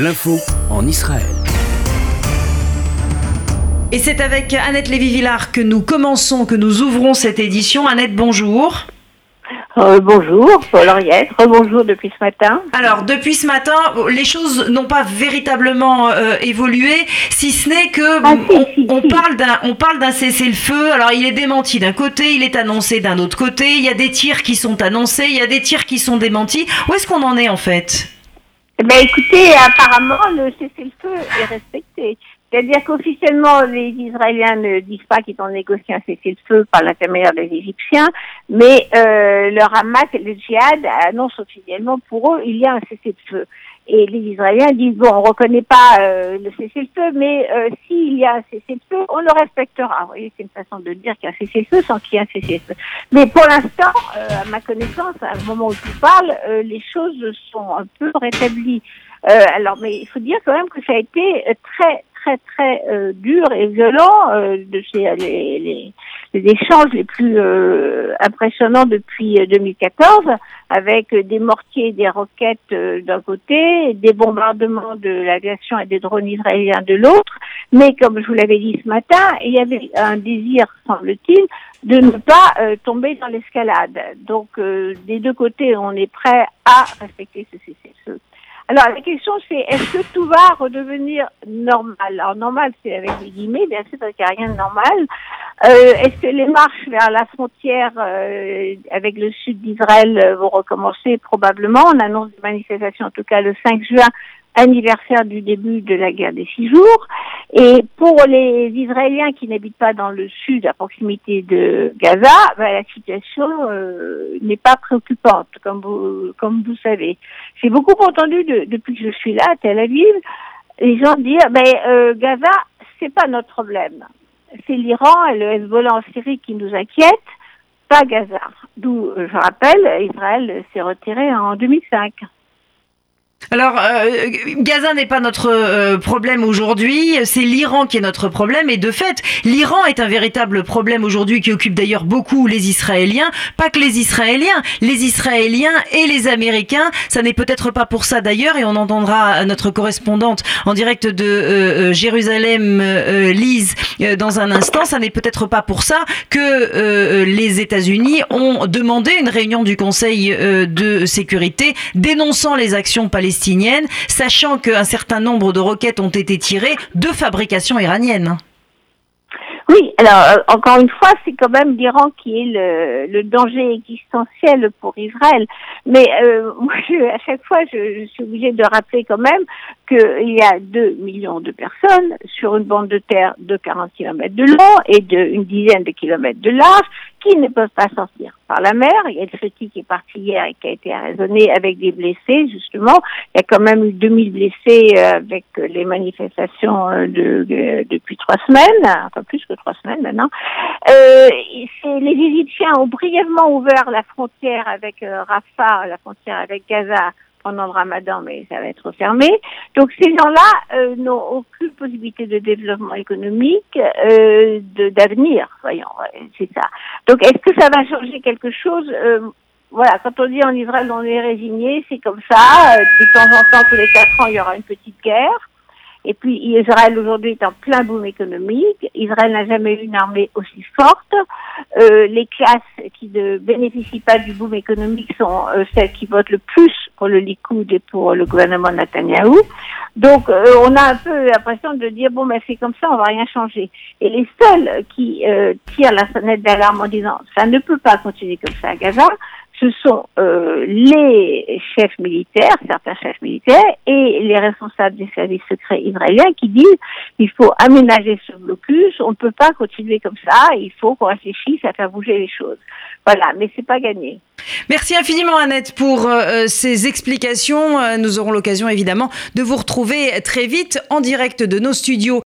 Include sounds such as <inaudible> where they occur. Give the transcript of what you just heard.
L'info en Israël. Et c'est avec Annette Lévy-Villard que nous commençons, que nous ouvrons cette édition. Annette, bonjour. Euh, bonjour, Paul Henriette. Bonjour depuis ce matin. Alors, depuis ce matin, les choses n'ont pas véritablement euh, évolué, si ce n'est que Ah, on, si, on si. parle d'un on parle d'un cessez-le-feu. Alors, il est démenti d'un côté, il est annoncé d'un autre côté. Il y a des tirs qui sont annoncés, il y a des tirs qui sont démentis. Où est-ce qu'on en est en fait? Ben, écoutez, apparemment, le cessez-le-feu est respecté. C'est-à-dire qu'officiellement, les Israéliens ne disent pas qu'ils ont négocié un cessez-le-feu par l'intermédiaire des Égyptiens, mais euh, le Hamas et le djihad annoncent officiellement pour eux, il y a un cessez-le-feu. Et les Israéliens disent, bon, on reconnaît pas euh, le cessez-le-feu, mais euh, s'il y a un cessez-le-feu, on le respectera. Vous voyez, c'est une façon de dire qu'il y a un cessez-le-feu sans qu'il y ait un cessez-le-feu. Mais pour l'instant, euh, à ma connaissance, à un moment où je vous parle, euh, les choses sont un peu rétablies. Euh, alors, mais il faut dire quand même que ça a été euh, très, très, très euh, dur et violent euh, les, échanges les plus euh, impressionnants depuis euh, 2014, avec euh, des mortiers et des roquettes d'un côté, des bombardements de l'aviation et des drones israéliens de l'autre. Mais comme je vous l'avais dit ce matin, il y avait un désir, semble-t-il, de ne pas tomber dans l'escalade. Donc, des deux côtés, on est prêt à respecter ce cessez-le-feu. Alors, la question, c'est est-ce que tout va redevenir normal? Alors, normal, c'est avec des guillemets, bien sûr, parce qu'il n'y a rien de normal. Euh, est-ce que les marches vers la frontière euh, avec le sud d'Israël euh, vont recommencer Probablement. On annonce des manifestations, en tout cas le 5 juin, anniversaire du début de la guerre des six jours. Et pour les Israéliens qui n'habitent pas dans le sud, à proximité de Gaza, ben, la situation euh, n'est pas préoccupante, comme vous, comme vous savez. J'ai beaucoup entendu de- depuis que je suis là à Tel Aviv, les gens dire, ben, euh, Gaza, c'est pas notre problème. C'est l'Iran et le Hezbollah en Syrie qui nous inquiètent, pas Gaza. D'où, je rappelle, Israël s'est retiré en 2005. Alors, euh, Gaza n'est pas notre euh, problème aujourd'hui, c'est l'Iran qui est notre problème. Et de fait, l'Iran est un véritable problème aujourd'hui qui occupe d'ailleurs beaucoup les Israéliens. Pas que les Israéliens, les Israéliens et les Américains. Ça n'est peut-être pas pour ça d'ailleurs, et on entendra notre correspondante en direct de euh, euh, Jérusalem, euh, Lise, euh, dans un instant. Ça n'est peut-être pas pour ça que les États-Unis ont demandé une réunion du Conseil de sécurité dénonçant les actions palestiniennes, sachant qu'un certain nombre de roquettes ont été tirées de fabrication iranienne. Oui, alors euh, encore une fois, c'est quand même l'Iran qui est le, danger existentiel pour Israël. Mais euh, <laughs> à chaque fois, je, je suis obligée de rappeler quand même qu'il y a 2 millions de personnes sur une bande de terre de 40 km de long et de une dizaine de kilomètres de large qui ne peuvent pas sortir par la mer. Il y a le Feti qui est parti hier et qui a été arraisonné avec des blessés, justement. Il y a quand même eu 2000 blessés euh, avec euh, les manifestations euh, de, de- depuis trois semaines, enfin plus que trois semaines maintenant. Euh, les Égyptiens ont brièvement ouvert la frontière avec euh, Rafah, la frontière avec Gaza pendant le ramadan, mais ça va être fermé. Donc ces gens-là euh, n'ont aucune possibilité de développement économique, euh, d'avenir, voyons, c'est ça. Donc est-ce que ça va changer quelque chose Euh, Voilà, quand on dit en Israël on est résigné, c'est comme ça. Euh, de temps en temps, tous les quatre ans, il y aura une petite guerre. Et puis Israël aujourd'hui est en plein boom économique. Israël n'a jamais eu une armée aussi forte. Euh, les classes qui ne bénéficient pas du boom économique sont euh, celles qui votent le plus pour le Likoud et pour le gouvernement Netanyahou. Donc euh, on a un peu l'impression de dire bon ben c'est comme ça, on va rien changer. Et les seuls qui euh, tirent la sonnette d'alarme en disant ça ne peut pas continuer comme ça à Gaza, ce sont euh, les chefs militaires, certains chefs militaires, et les responsables des services secrets israéliens qui disent il faut aménager ce blocus, on ne peut pas continuer comme ça, il faut qu'on réfléchisse à faire bouger les choses. Voilà, mais c'est pas gagné. Merci infiniment Annette pour euh, ces explications. Euh, Nous aurons l'occasion évidemment de vous retrouver très vite en direct de nos studios